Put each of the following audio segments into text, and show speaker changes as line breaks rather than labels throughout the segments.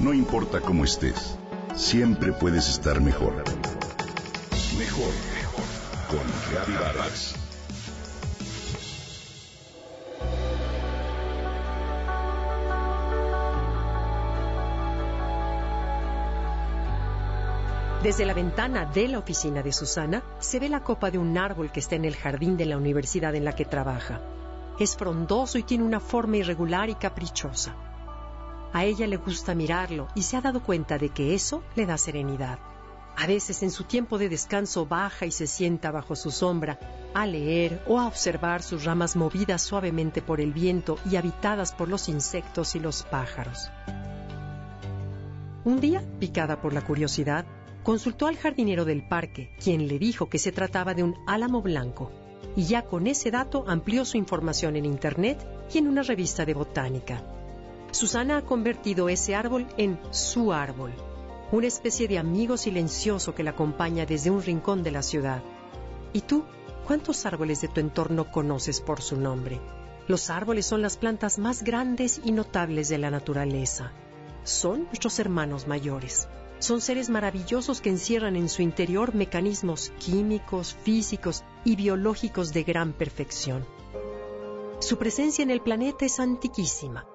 No importa cómo estés, siempre puedes estar mejor. Mejor, mejor. Con Vargas.
Desde la ventana de la oficina de Susana se ve la copa de un árbol que está en el jardín de la universidad en la que trabaja. Es frondoso y tiene una forma irregular y caprichosa. A ella le gusta mirarlo y se ha dado cuenta de que eso le da serenidad. A veces en su tiempo de descanso baja y se sienta bajo su sombra a leer o a observar sus ramas movidas suavemente por el viento y habitadas por los insectos y los pájaros. Un día, picada por la curiosidad, consultó al jardinero del parque, quien le dijo que se trataba de un álamo blanco, y ya con ese dato amplió su información en Internet y en una revista de botánica. Susana ha convertido ese árbol en su árbol, una especie de amigo silencioso que la acompaña desde un rincón de la ciudad. ¿Y tú? ¿Cuántos árboles de tu entorno conoces por su nombre? Los árboles son las plantas más grandes y notables de la naturaleza. Son nuestros hermanos mayores. Son seres maravillosos que encierran en su interior mecanismos químicos, físicos y biológicos de gran perfección. Su presencia en el planeta es antiquísima,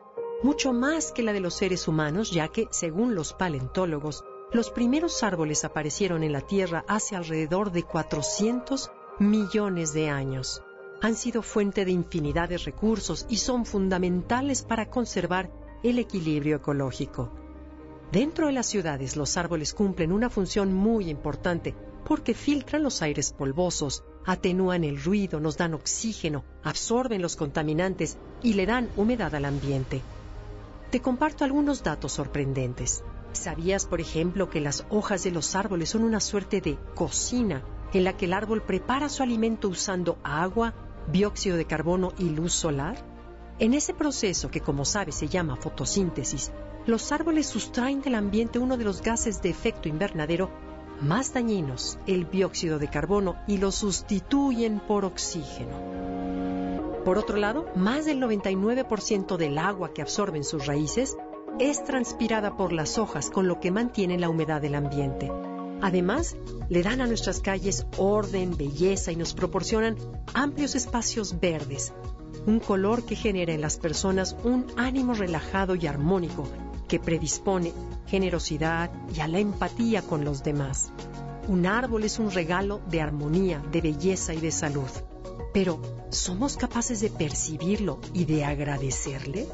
mucho más que la de los seres humanos, ya que, según los paleontólogos, los primeros árboles aparecieron en la Tierra hace alrededor de 400 millones de años. Han sido fuente de infinidad de recursos y son fundamentales para conservar el equilibrio ecológico. Dentro de las ciudades los árboles cumplen una función muy importante porque filtran los aires polvosos, atenúan el ruido, nos dan oxígeno, absorben los contaminantes y le dan humedad al ambiente. Te comparto algunos datos sorprendentes. ¿Sabías, por ejemplo, que las hojas de los árboles son una suerte de cocina en la que el árbol prepara su alimento usando agua, dióxido de carbono y luz solar? En ese proceso, que como sabes se llama fotosíntesis, los árboles sustraen del ambiente uno de los gases de efecto invernadero más dañinos, el dióxido de carbono, y lo sustituyen por oxígeno. Por otro lado, más del 99% del agua que absorben sus raíces es transpirada por las hojas, con lo que mantiene la humedad del ambiente. Además, le dan a nuestras calles orden, belleza y nos proporcionan amplios espacios verdes, un color que genera en las personas un ánimo relajado y armónico que predispone generosidad y a la empatía con los demás. Un árbol es un regalo de armonía, de belleza y de salud. Pero, ¿somos capaces de percibirlo y de agradecerle?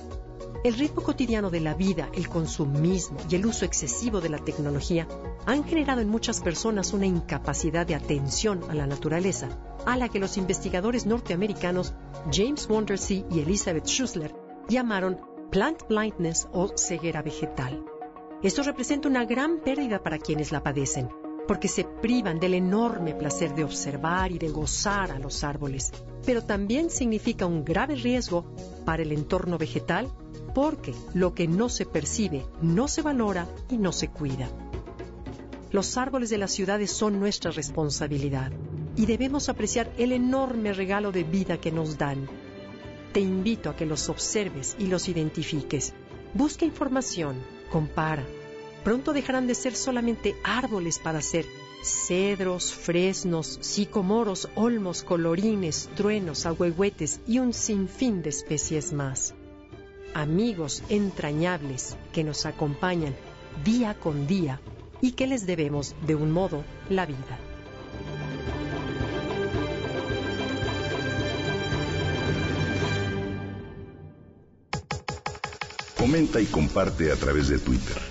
El ritmo cotidiano de la vida, el consumismo y el uso excesivo de la tecnología han generado en muchas personas una incapacidad de atención a la naturaleza, a la que los investigadores norteamericanos James Wondersea y Elizabeth Schussler llamaron plant blindness o ceguera vegetal. Esto representa una gran pérdida para quienes la padecen, porque se privan del enorme placer de observar y de gozar a los árboles, pero también significa un grave riesgo para el entorno vegetal porque lo que no se percibe no se valora y no se cuida. Los árboles de las ciudades son nuestra responsabilidad y debemos apreciar el enorme regalo de vida que nos dan te invito a que los observes y los identifiques. Busca información, compara. Pronto dejarán de ser solamente árboles para ser cedros, fresnos, sicomoros, olmos, colorines, truenos, ahuehuetes y un sinfín de especies más. Amigos entrañables que nos acompañan día con día y que les debemos, de un modo, la vida.
Comenta y comparte a través de Twitter.